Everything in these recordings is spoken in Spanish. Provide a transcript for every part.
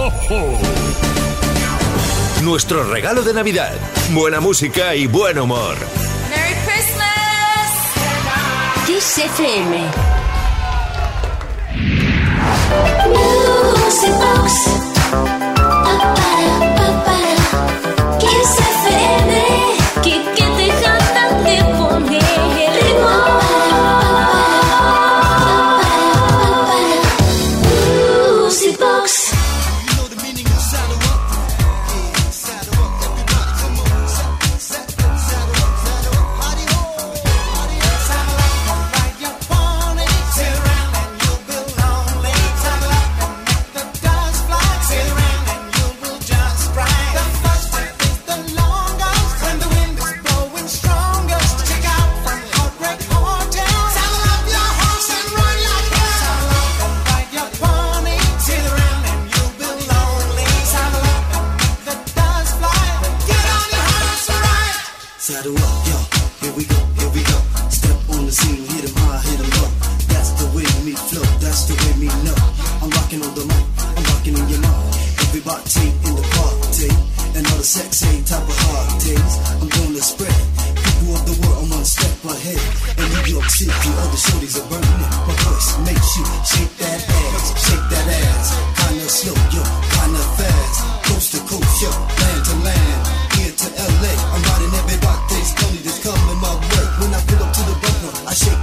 Nuestro regalo de Navidad. Buena música y buen humor. ¡Merry Christmas! Kiss FM. Music Box.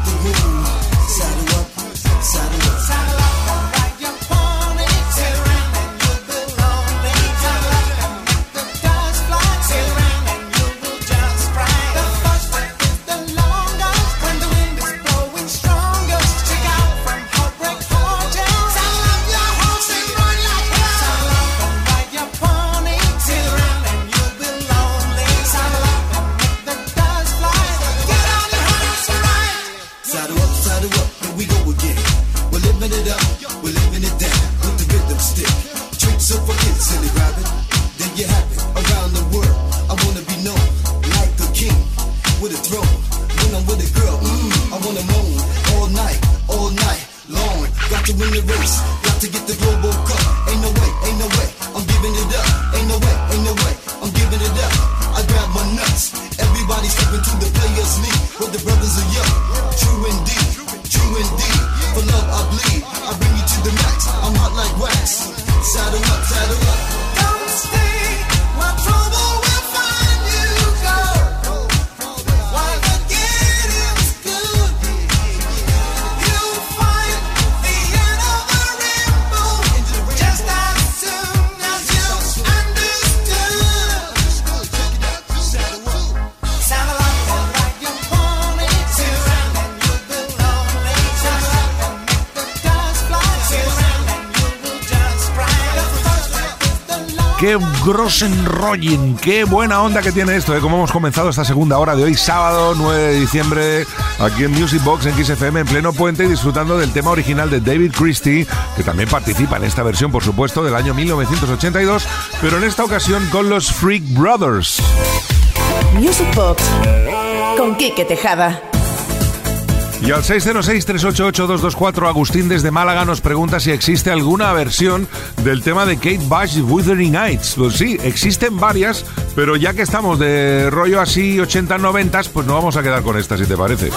Ooh. Grossenrolling. Qué buena onda que tiene esto, ¿eh? Como hemos comenzado esta segunda hora de hoy, sábado 9 de diciembre, aquí en Music Box en XFM, en pleno puente, disfrutando del tema original de David Christie, que también participa en esta versión, por supuesto, del año 1982, pero en esta ocasión con los Freak Brothers. Music Box con Kike Tejada. Y al 606-388-224, Agustín desde Málaga nos pregunta si existe alguna versión del tema de Kate Bush, Wuthering Heights. Pues sí, existen varias, pero ya que estamos de rollo así 80-90, pues no vamos a quedar con esta, si te parece.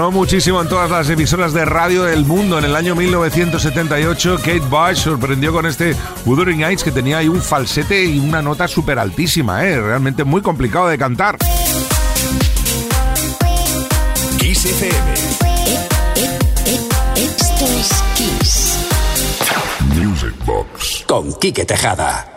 Sonó muchísimo en todas las emisoras de radio del mundo. En el año 1978, Kate Bush sorprendió con este Wuthering Heights que tenía ahí un falsete y una nota súper altísima, ¿eh? realmente muy complicado de cantar. Kiss FM. Esto es Kiss. Music Box. Con Quique Tejada.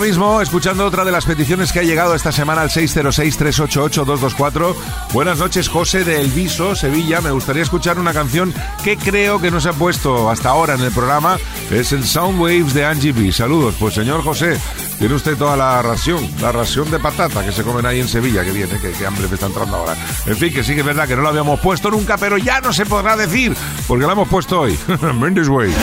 Mismo escuchando otra de las peticiones que ha llegado esta semana al 606-388-224. Buenas noches, José de Elviso, Sevilla. Me gustaría escuchar una canción que creo que no se ha puesto hasta ahora en el programa. Es el Sound Waves de Angie B. Saludos. Pues señor José, tiene usted toda la ración, la ración de patata que se comen ahí en Sevilla, que viene, que, hambre me está entrando ahora. En fin, que sí que es verdad que no lo habíamos puesto nunca, pero ya no se podrá decir, porque lo hemos puesto hoy. Mendes Way.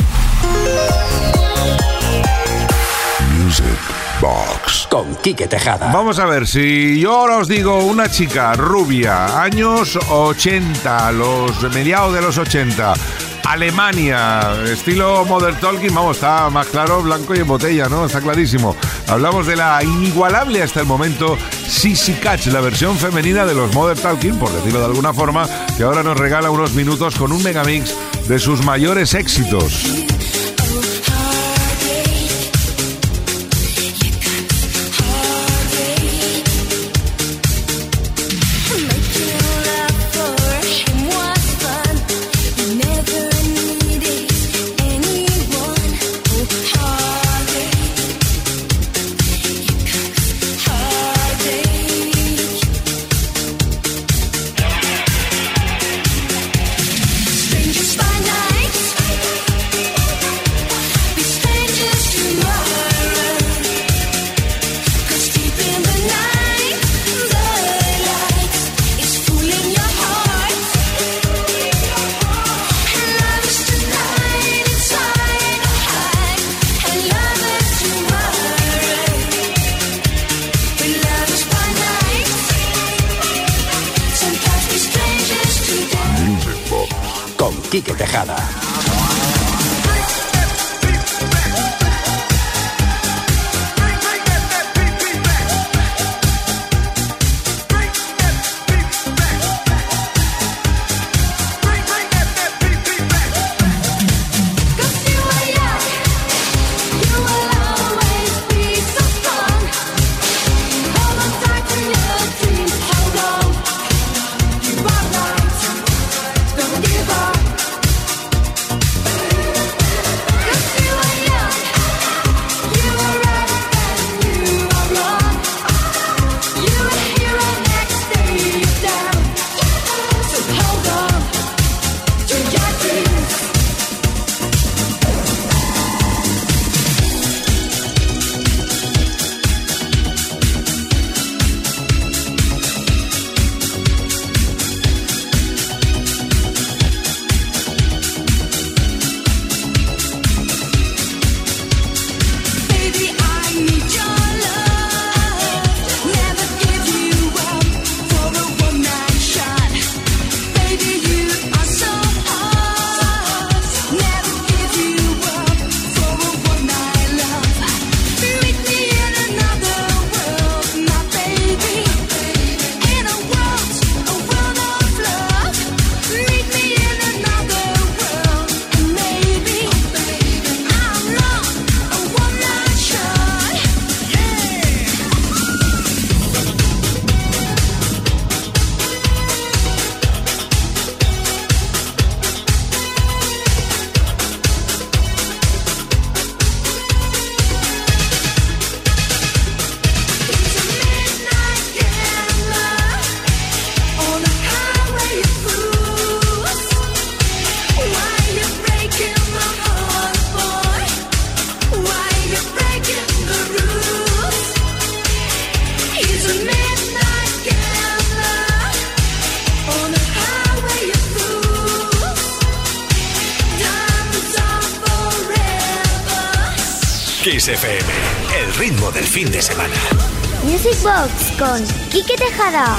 Box con Quique Tejada. Vamos a ver, si yo ahora os digo una chica rubia, años 80, los mediados de los 80, Alemania, estilo Modern Talking, vamos, está más claro, blanco y en botella, ¿no? Está clarísimo. Hablamos de la inigualable hasta el momento Sissy Catch, la versión femenina de los Modern Talking, por decirlo de alguna forma, que ahora nos regala unos minutos con un megamix de sus mayores éxitos. El ritmo del fin de semana. Music Box con Quique Tejada.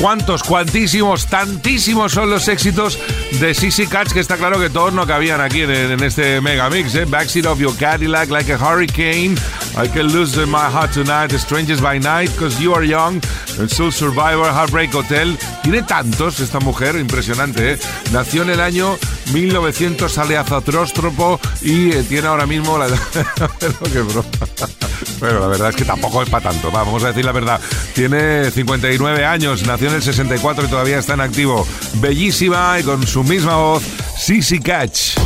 Cuántos, cuantísimos, tantísimos son los éxitos de Sissy Catch que está claro que todos no cabían aquí en, este mega mix. ¿eh? Backseat of your Cadillac, Like a Hurricane, I Can Lose My Heart Tonight, Strangers by Night, Cause You Are Young, Soul Survivor, Heartbreak Hotel. Tiene tantos esta mujer, impresionante. ¿eh? Nació en el año 1900, sale a y eh, tiene ahora mismo la. Bueno, la verdad es que tampoco es para tanto, vamos a decir la verdad. Tiene 59 años, nació en el 64 y todavía está en activo. Bellísima y con su misma voz, Sissy Catch.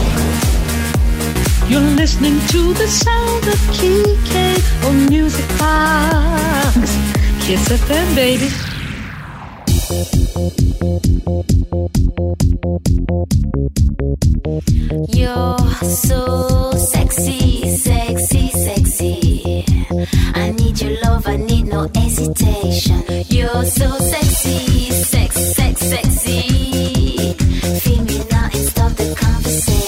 Feel me now and stop the conversation.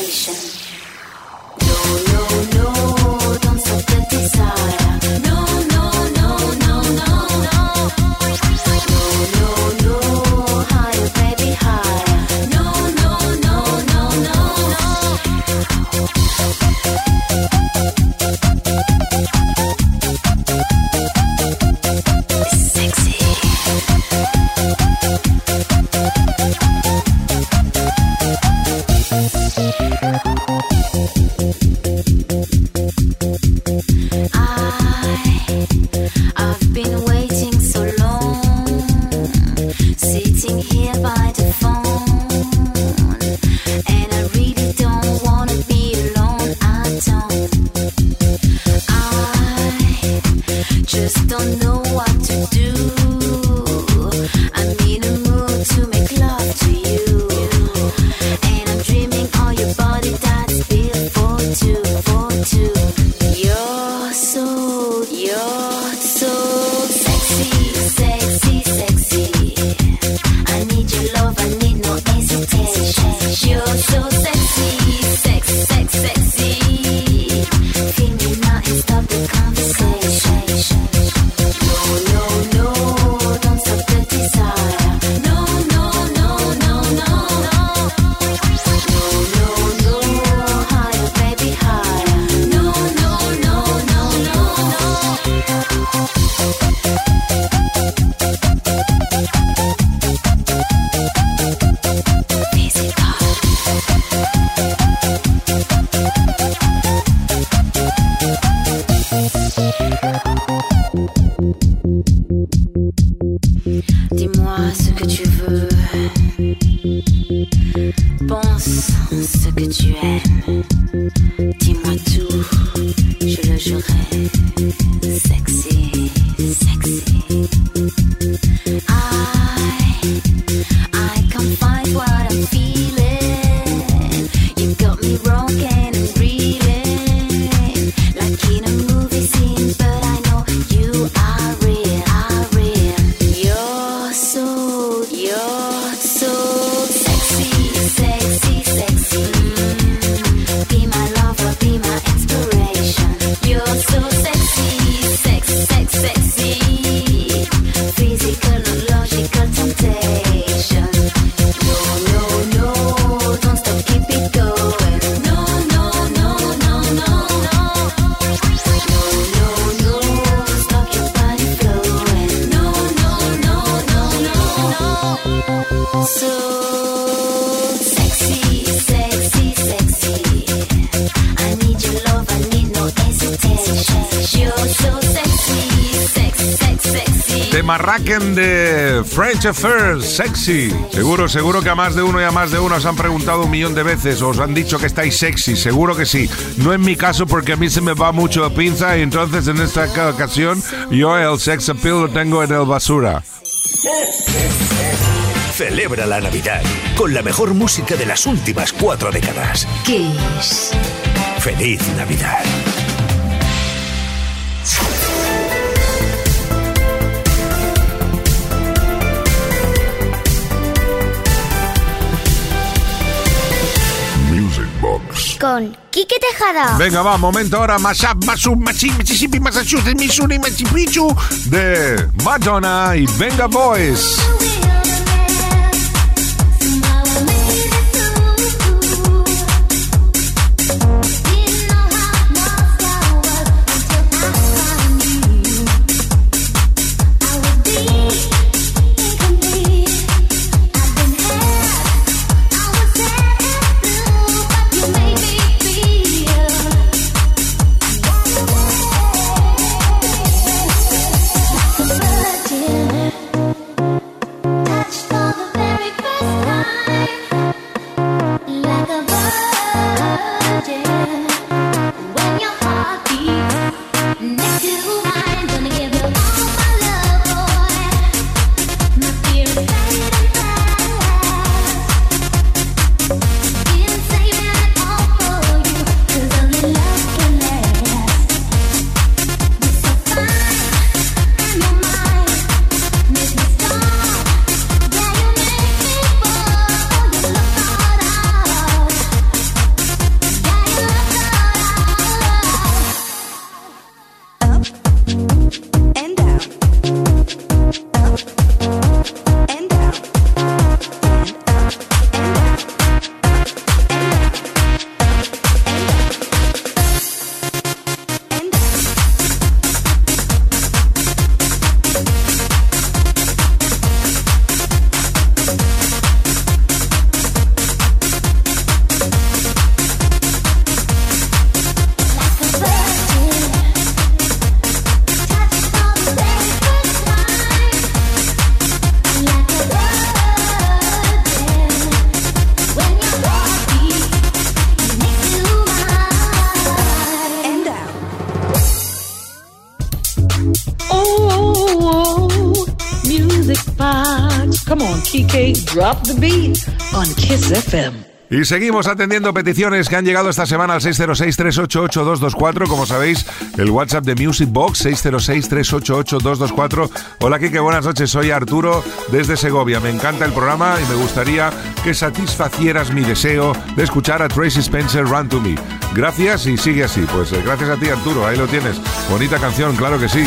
Affairs, sexy. Seguro, seguro que a más de uno y a más de uno os han preguntado un millón de veces, os han dicho que estáis sexy, seguro que sí. No es mi caso porque a mí se me va mucho de pinza y entonces en esta ocasión yo el sex appeal lo tengo en el basura. Celebra la Navidad con la mejor música de las últimas cuatro décadas. Kiss. ¡Feliz Navidad! Con Quique Tejada. Venga, va, momento ahora, Mashup, Mashup, Mississippi, Massachusetts, Missouri, Machu Picchu de Madonna y Venga Boys. Y seguimos atendiendo peticiones que han llegado esta semana al 606-388-224. Como sabéis, el WhatsApp de Music Box 606-388-224. Hola, Kike, buenas noches. Soy Arturo desde Segovia. Me encanta el programa y me gustaría que satisfacieras mi deseo de escuchar a Tracy Spencer Run to Me. Gracias y sigue así. Pues eh, gracias a ti, Arturo. Ahí lo tienes. Bonita canción, claro que sí.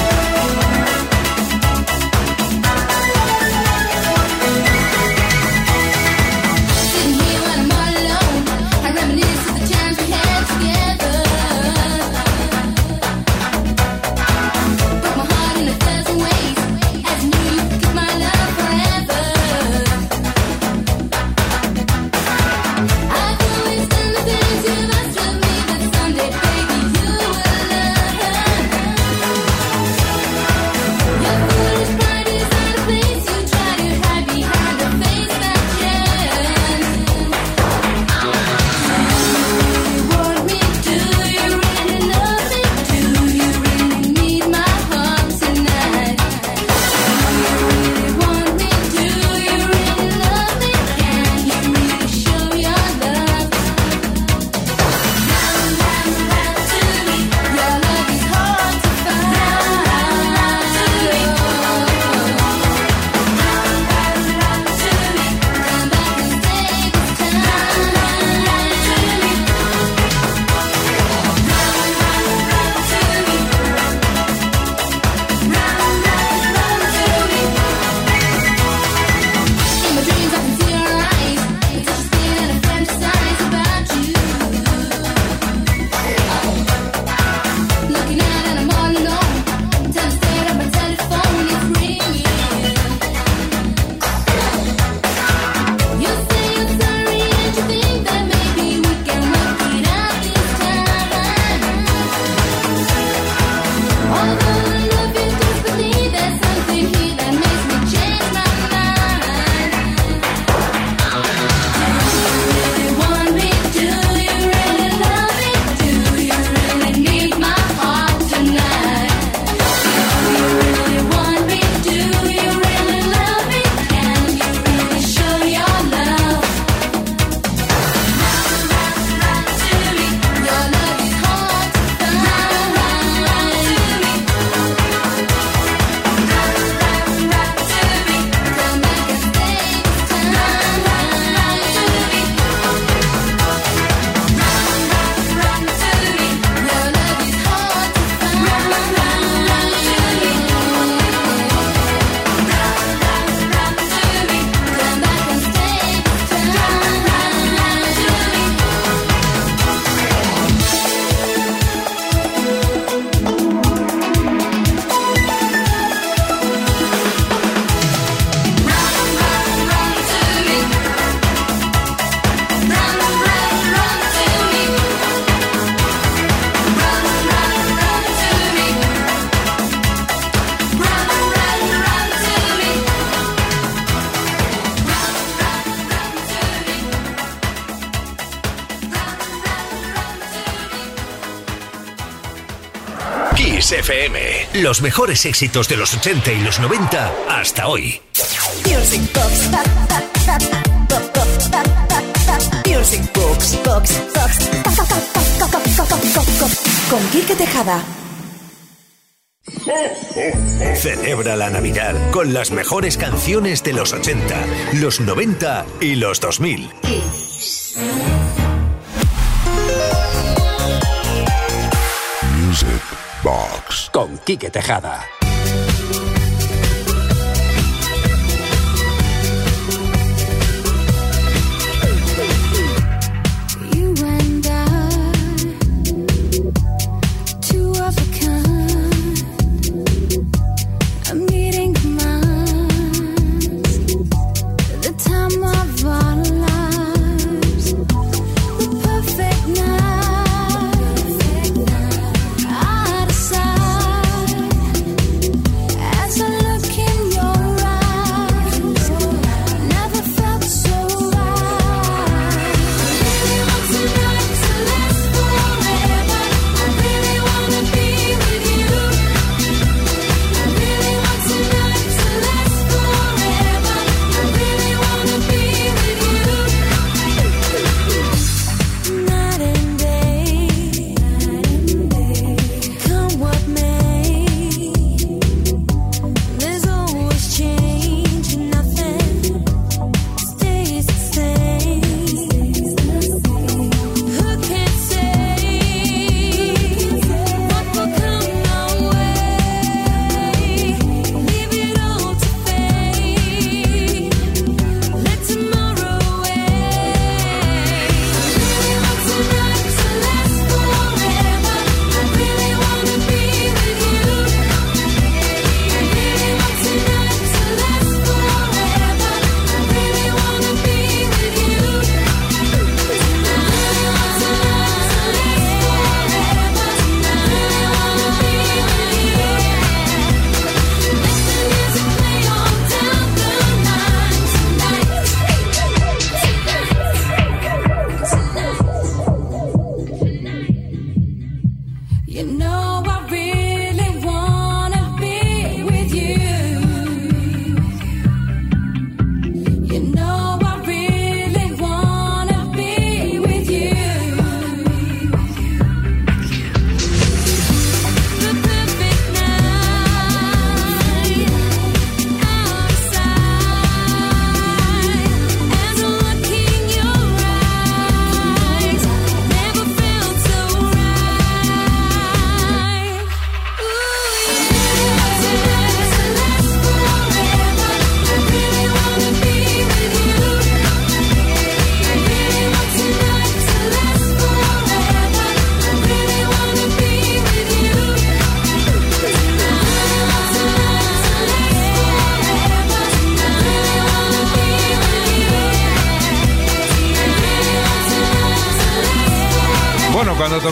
Los mejores éxitos de los 80 y los 90 hasta hoy. Music Box. Music Box. Box. Box. Con Quique Tejada. Celebra la Navidad con las mejores canciones de los 80, los 90 y los 2000. Con Quique Tejada.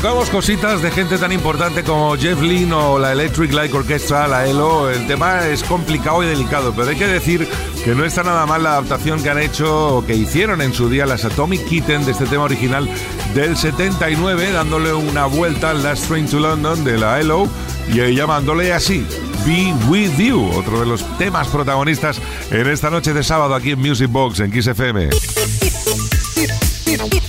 Tocamos cositas de gente tan importante como Jeff Lynne o la Electric Light Orchestra, la ELO, el tema es complicado y delicado, pero hay que decir que no está nada mal la adaptación que han hecho o que hicieron en su día las Atomic Kitten de este tema original del 79, dándole una vuelta al Last Train to London de la ELO y llamándole así. Be With You, otro de los temas protagonistas en esta noche de sábado aquí en Music Box en Kiss.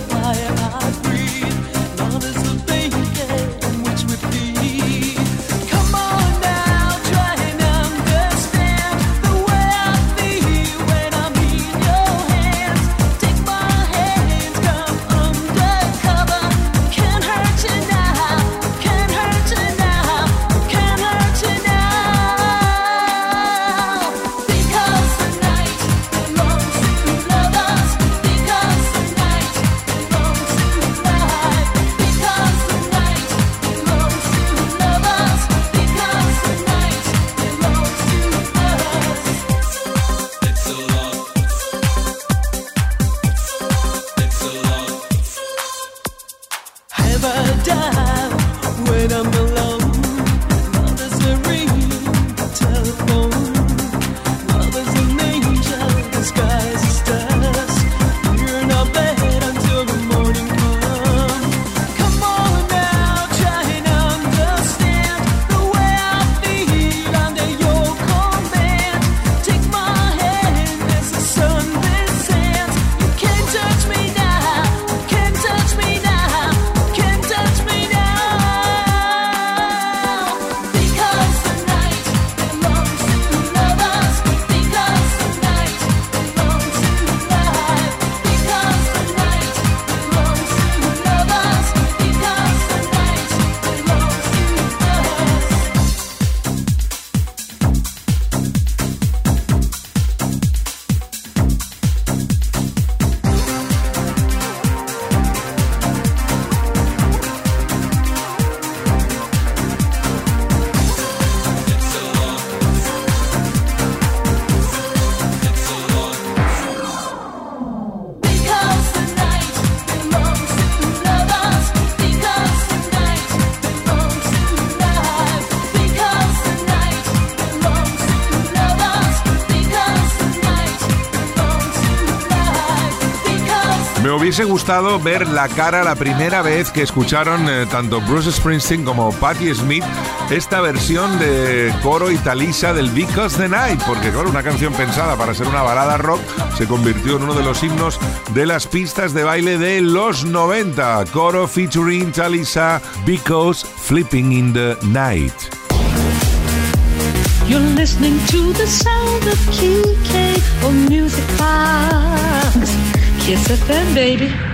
hubiese gustado ver la cara la primera vez que escucharon eh, tanto Bruce Springsteen como Patti Smith esta versión de coro y Talisa del Because the Night, porque claro, una canción pensada para ser una balada rock se convirtió en uno de los himnos de las pistas de baile de los 90. Coro featuring Talisa, Because Flipping in the Night. Of Music Box. Kiss FM, baby.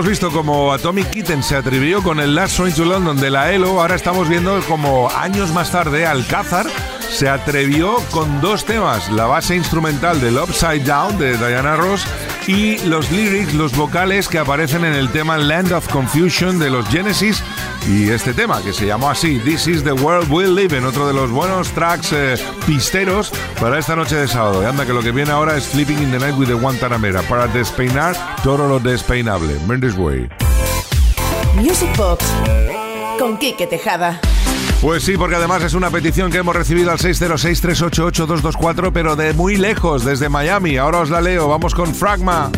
Hemos visto como Atomic Kitten se atrevió con el Last Train to London de la ELO, ahora estamos viendo como años más tarde Alcázar se atrevió con dos temas, la base instrumental del Upside Down de Diana Ross y los lyrics, los vocales que aparecen en el tema Land of Confusion de los Genesis y este tema que se llamó así, This is the World We Live in, otro de los buenos tracks eh, pisteros para esta noche de sábado. Y anda que lo que viene ahora es Sleeping in the Night with the Guantanamera, para despeinar todo lo despeinable. Mendes Way. Music Box con Quique Tejada. Pues sí, porque además es una petición que hemos recibido al 606-388-224, pero de muy lejos, desde Miami. Ahora os la leo, vamos con Fragma.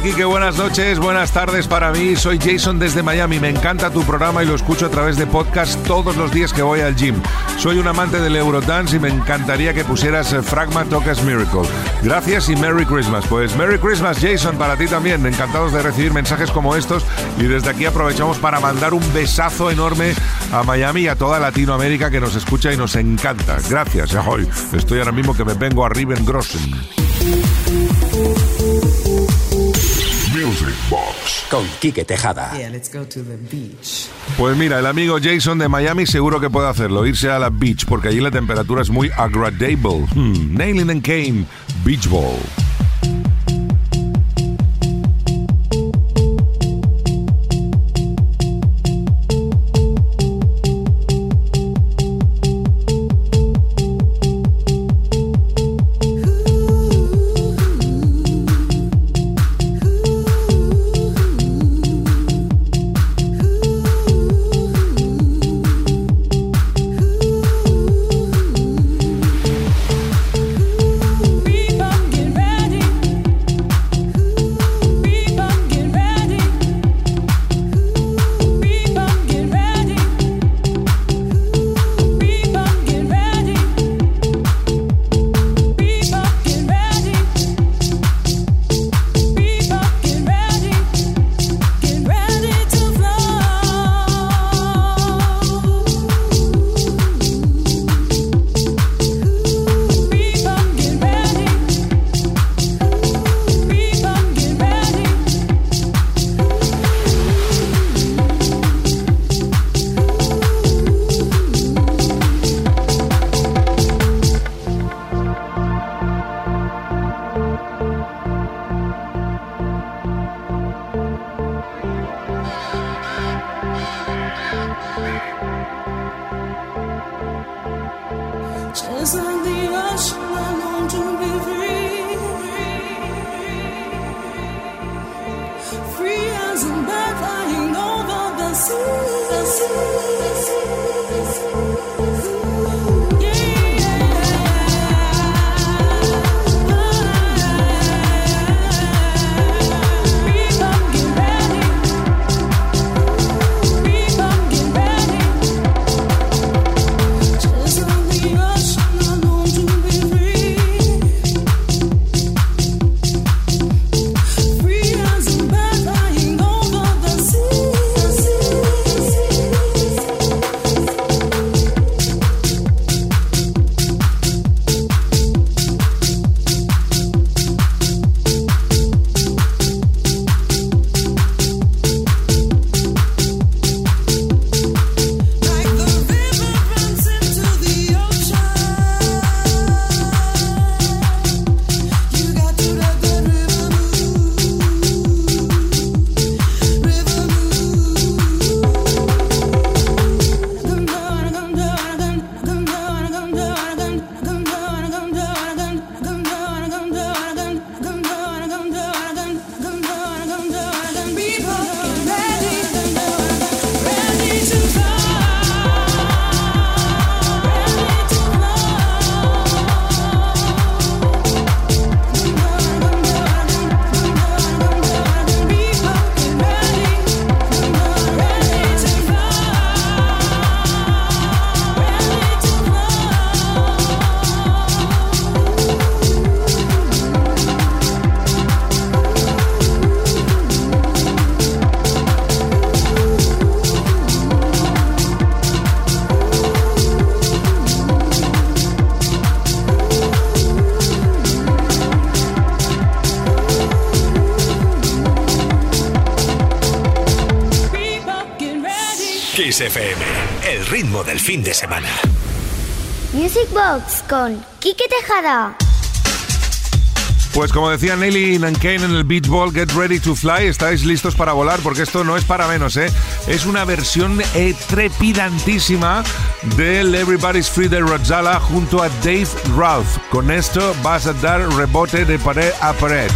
Hola Kike, buenas noches, buenas tardes para mí. Soy Jason desde Miami. Me encanta tu programa y lo escucho a través de podcast todos los días que voy al gym. Soy un amante del Eurodance y me encantaría que pusieras eh, Fragma Tocas Miracle. Gracias y Merry Christmas. Pues Merry Christmas Jason para ti también. Encantados de recibir mensajes como estos y desde aquí aprovechamos para mandar un besazo enorme a Miami y a toda Latinoamérica que nos escucha y nos encanta. Gracias. Ahoy. Estoy ahora mismo que me vengo a Grossen. Music Box con Quique Tejada. Yeah, let's go to the beach. Pues mira, el amigo Jason de Miami seguro que puede hacerlo, irse a la beach, porque allí la temperatura es muy agradable. Hmm, Nailing and Kane, Beach Ball. As on the ocean, I long to be free. Free as a bird flying over the sea. Ritmo del fin de semana. Music Box con Quique Tejada. Pues como decía Nelly Nankane en el Beach Ball, Get Ready to Fly, estáis listos para volar porque esto no es para menos, ¿eh? Es una versión eh, trepidantísima del Everybody's Free de Rodzala junto a Dave Ralph. Con esto vas a dar rebote de pared a pared.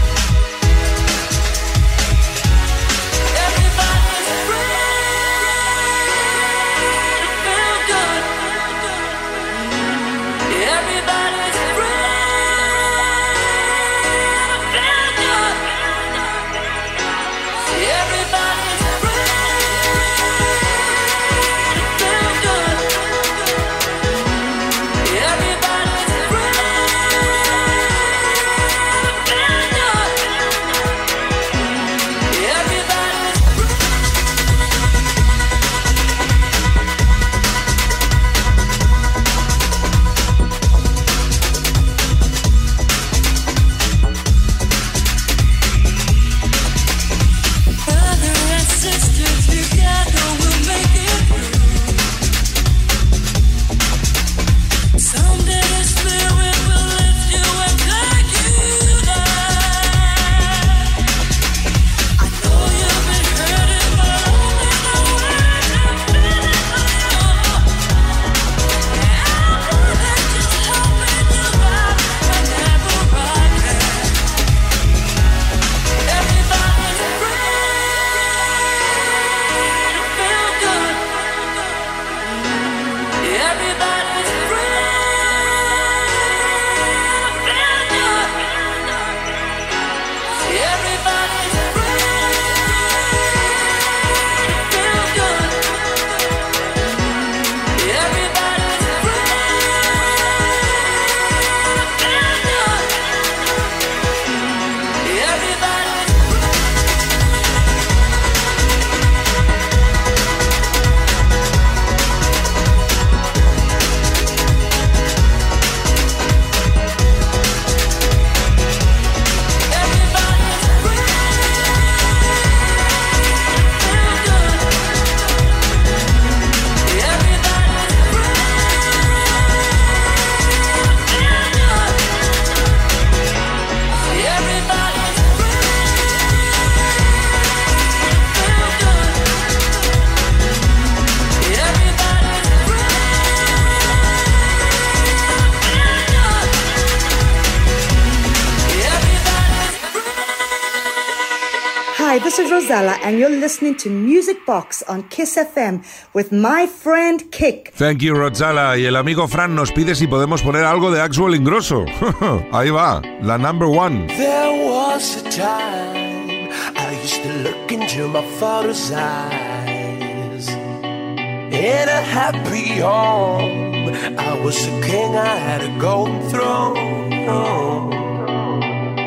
Hi, this is Rosella, and you're listening to Music Box on Kiss FM with my friend Kick. Thank you, Rodzala. Y el amigo Fran nos pide si podemos poner algo de Axwell Ingrosso. Ahí va, la number one. There was a time I used to look into my father's eyes. In a happy home, I was a king, I had a golden throne.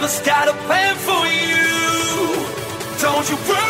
Heaven's got a plan for you. Don't you worry,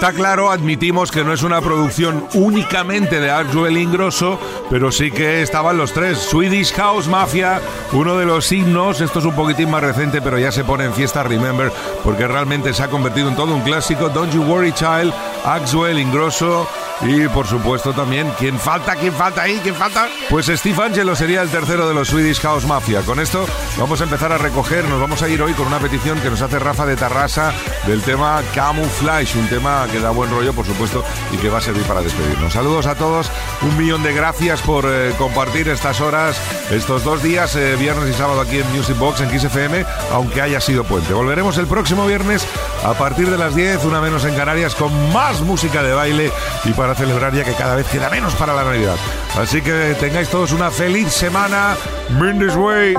Está claro, admitimos que no es una producción únicamente de Axwell Ingrosso, pero sí que estaban los tres. Swedish House Mafia, uno de los himnos, esto es un poquitín más reciente, pero ya se pone en fiesta Remember, porque realmente se ha convertido en todo un clásico. Don't You Worry Child, Axwell Ingrosso. Y por supuesto también, ¿quién falta? ¿Quién falta ahí? ¿Quién falta? Pues Steve Angelo sería el tercero de los Swedish House Mafia. Con esto vamos a empezar a recoger, nos vamos a ir hoy con una petición que nos hace Rafa de Tarrasa del tema Camouflage, un tema que da buen rollo, por supuesto, y que va a servir para despedirnos. Saludos a todos, un millón de gracias por eh, compartir estas horas, estos dos días, eh, viernes y sábado aquí en Music Box, en XFM, aunque haya sido puente. Volveremos el próximo viernes a partir de las 10, una menos en Canarias, con más música de baile y para celebrar ya que cada vez queda menos para la Navidad. Así que tengáis todos una feliz semana. Mind this way.